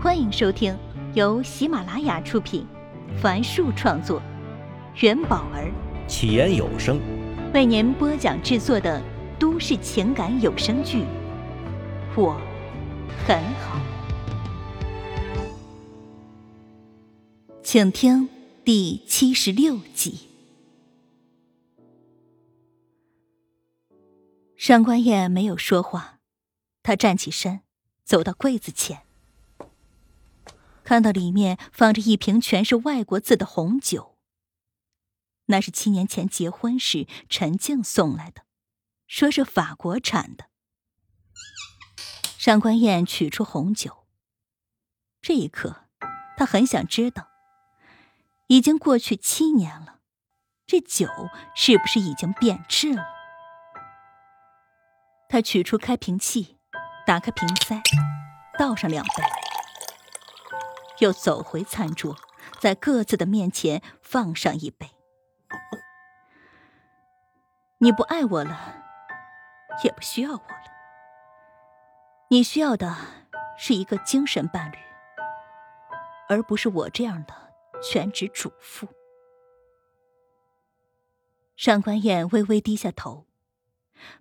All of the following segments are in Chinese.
欢迎收听由喜马拉雅出品，凡树创作，元宝儿起言有声为您播讲制作的都市情感有声剧《我很好》，请听第七十六集。上官燕没有说话，她站起身，走到柜子前。看到里面放着一瓶全是外国字的红酒，那是七年前结婚时陈静送来的，说是法国产的。上官燕取出红酒，这一刻，他很想知道，已经过去七年了，这酒是不是已经变质了？他取出开瓶器，打开瓶塞，倒上两杯。又走回餐桌，在各自的面前放上一杯。你不爱我了，也不需要我了。你需要的是一个精神伴侣，而不是我这样的全职主妇。上官燕微微低下头，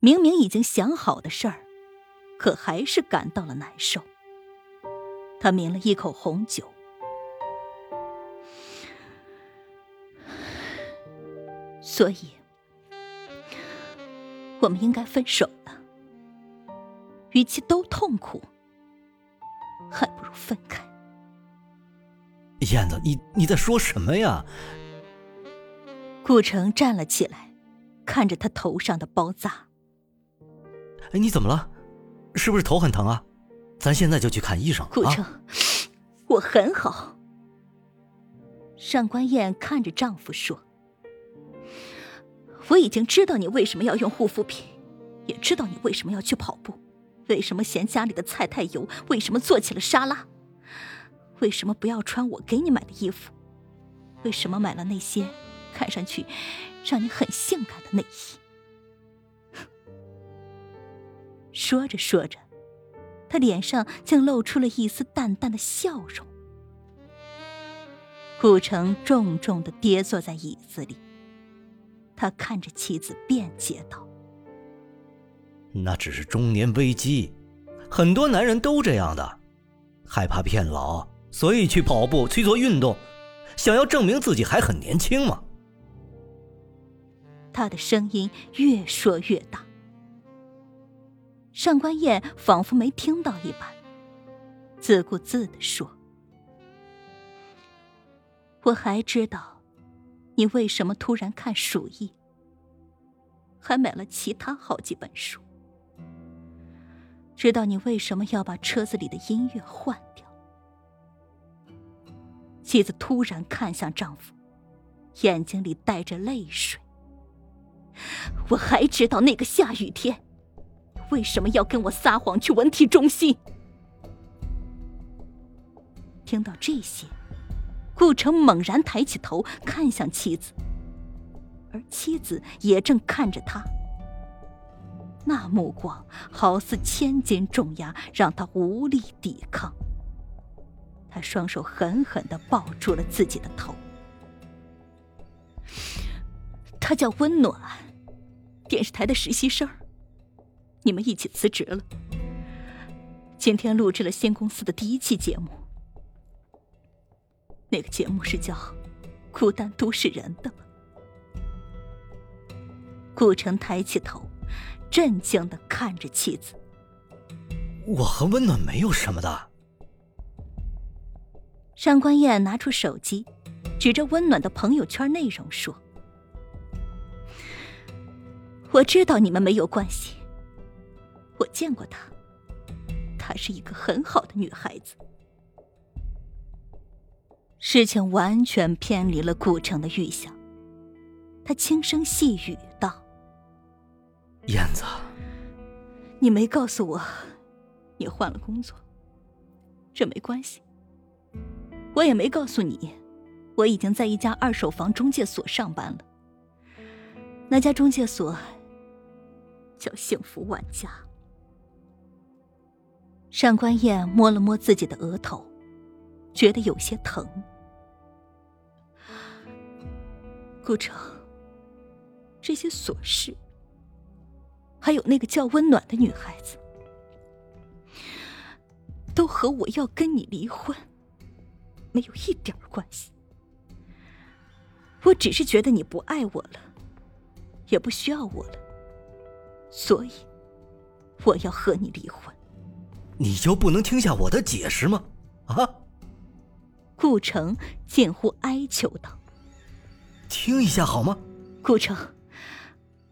明明已经想好的事儿，可还是感到了难受。他抿了一口红酒，所以，我们应该分手了。与其都痛苦，还不如分开。燕子，你你在说什么呀？顾城站了起来，看着他头上的包扎。哎，你怎么了？是不是头很疼啊？咱现在就去看医生。顾城，我很好。上官燕看着丈夫说：“我已经知道你为什么要用护肤品，也知道你为什么要去跑步，为什么嫌家里的菜太油，为什么做起了沙拉，为什么不要穿我给你买的衣服，为什么买了那些看上去让你很性感的内衣。”说着说着。他脸上竟露出了一丝淡淡的笑容。顾城重重的跌坐在椅子里，他看着妻子辩解道：“那只是中年危机，很多男人都这样的，害怕变老，所以去跑步去做运动，想要证明自己还很年轻嘛。”他的声音越说越大。上官燕仿佛没听到一般，自顾自的说：“我还知道，你为什么突然看鼠疫，还买了其他好几本书。知道你为什么要把车子里的音乐换掉。”妻子突然看向丈夫，眼睛里带着泪水。我还知道那个下雨天。为什么要跟我撒谎去文体中心？听到这些，顾城猛然抬起头看向妻子，而妻子也正看着他。那目光好似千斤重压，让他无力抵抗。他双手狠狠的抱住了自己的头。他叫温暖，电视台的实习生。你们一起辞职了。今天录制了新公司的第一期节目，那个节目是叫《孤单都市人》的吗？顾城抬起头，震惊的看着妻子。我和温暖没有什么的。上官燕拿出手机，指着温暖的朋友圈内容说：“我知道你们没有关系。”我见过她，她是一个很好的女孩子。事情完全偏离了顾城的预想，他轻声细语道：“燕子，你没告诉我你换了工作，这没关系。我也没告诉你，我已经在一家二手房中介所上班了。那家中介所叫幸福万家。”上官燕摸了摸自己的额头，觉得有些疼。顾城，这些琐事，还有那个叫温暖的女孩子，都和我要跟你离婚没有一点关系。我只是觉得你不爱我了，也不需要我了，所以我要和你离婚。你就不能听下我的解释吗？啊！顾城近乎哀求道。听一下好吗，顾城，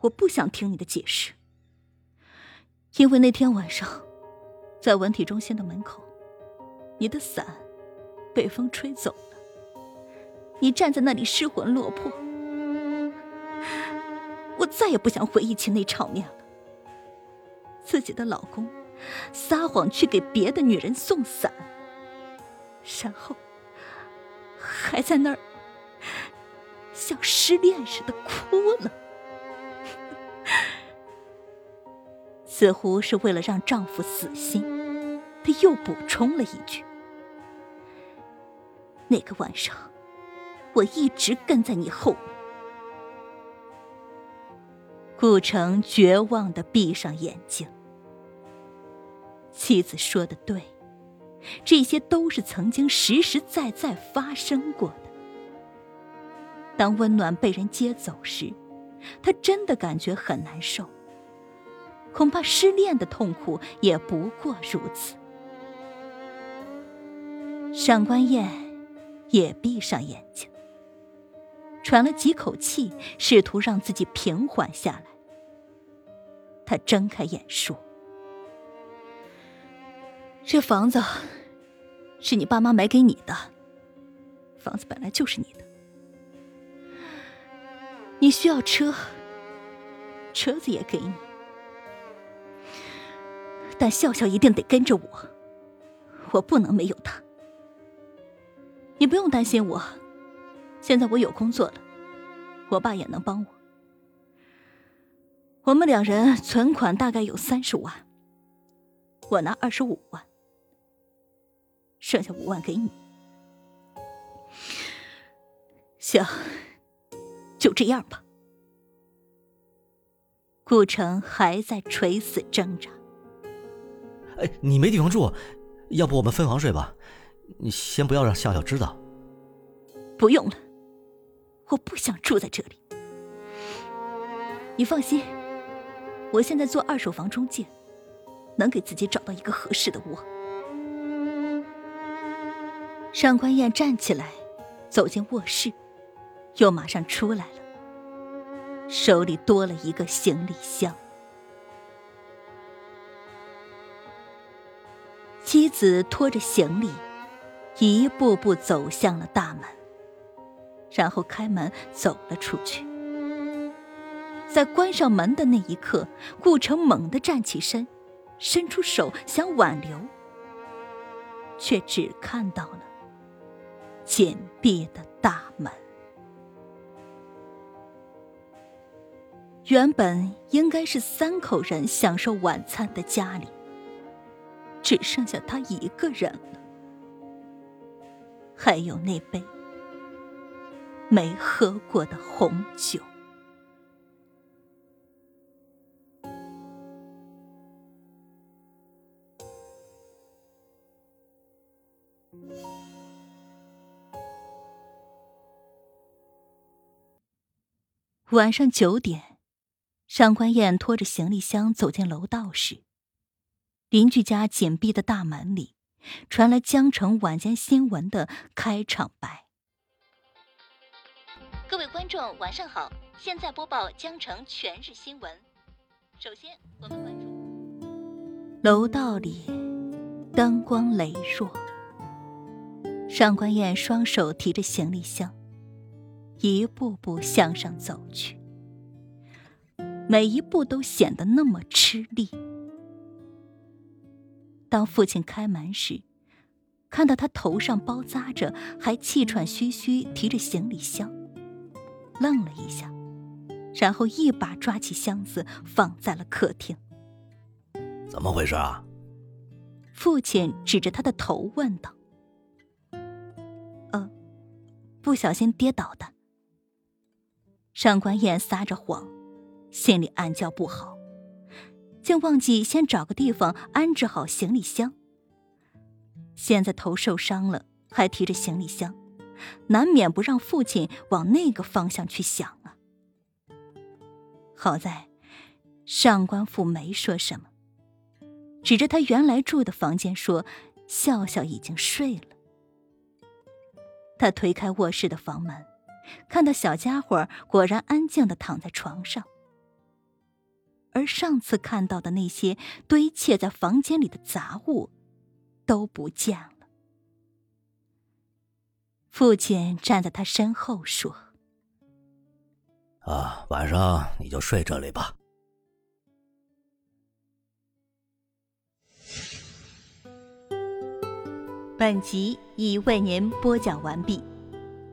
我不想听你的解释，因为那天晚上，在文体中心的门口，你的伞被风吹走了，你站在那里失魂落魄，我再也不想回忆起那场面了。自己的老公撒谎去给别的女人送伞，然后还在那儿。像失恋似的哭了，似乎是为了让丈夫死心，她又补充了一句：“那个晚上，我一直跟在你后面。”顾城绝望的闭上眼睛。妻子说的对，这些都是曾经实实在在发生过的。当温暖被人接走时，他真的感觉很难受。恐怕失恋的痛苦也不过如此。上官燕也闭上眼睛，喘了几口气，试图让自己平缓下来。他睁开眼说：“这房子是你爸妈买给你的，房子本来就是你的。”你需要车，车子也给你，但笑笑一定得跟着我，我不能没有他。你不用担心我，现在我有工作了，我爸也能帮我。我们两人存款大概有三十万，我拿二十五万，剩下五万给你。行。就这样吧。顾城还在垂死挣扎。哎，你没地方住，要不我们分房睡吧？你先不要让笑笑知道。不用了，我不想住在这里。你放心，我现在做二手房中介，能给自己找到一个合适的窝。上官燕站起来，走进卧室。又马上出来了，手里多了一个行李箱。妻子拖着行李，一步步走向了大门，然后开门走了出去。在关上门的那一刻，顾城猛地站起身，伸出手想挽留，却只看到了紧闭的大门。原本应该是三口人享受晚餐的家里，只剩下他一个人了。还有那杯没喝过的红酒。晚上九点。上官燕拖着行李箱走进楼道时，邻居家紧闭的大门里传来江城晚间新闻的开场白：“各位观众，晚上好，现在播报江城全日新闻。首先，我们关注楼道里灯光羸弱，上官燕双手提着行李箱，一步步向上走去。”每一步都显得那么吃力。当父亲开门时，看到他头上包扎着，还气喘吁吁提着行李箱，愣了一下，然后一把抓起箱子放在了客厅。怎么回事啊？父亲指着他的头问道。不小心跌倒的。上官燕撒着谎，心里暗叫不好，竟忘记先找个地方安置好行李箱。现在头受伤了，还提着行李箱，难免不让父亲往那个方向去想啊。好在上官父没说什么，指着他原来住的房间说：“笑笑已经睡了。”他推开卧室的房门，看到小家伙果然安静的躺在床上，而上次看到的那些堆砌在房间里的杂物都不见了。父亲站在他身后说：“啊，晚上你就睡这里吧。”本集已为您播讲完毕，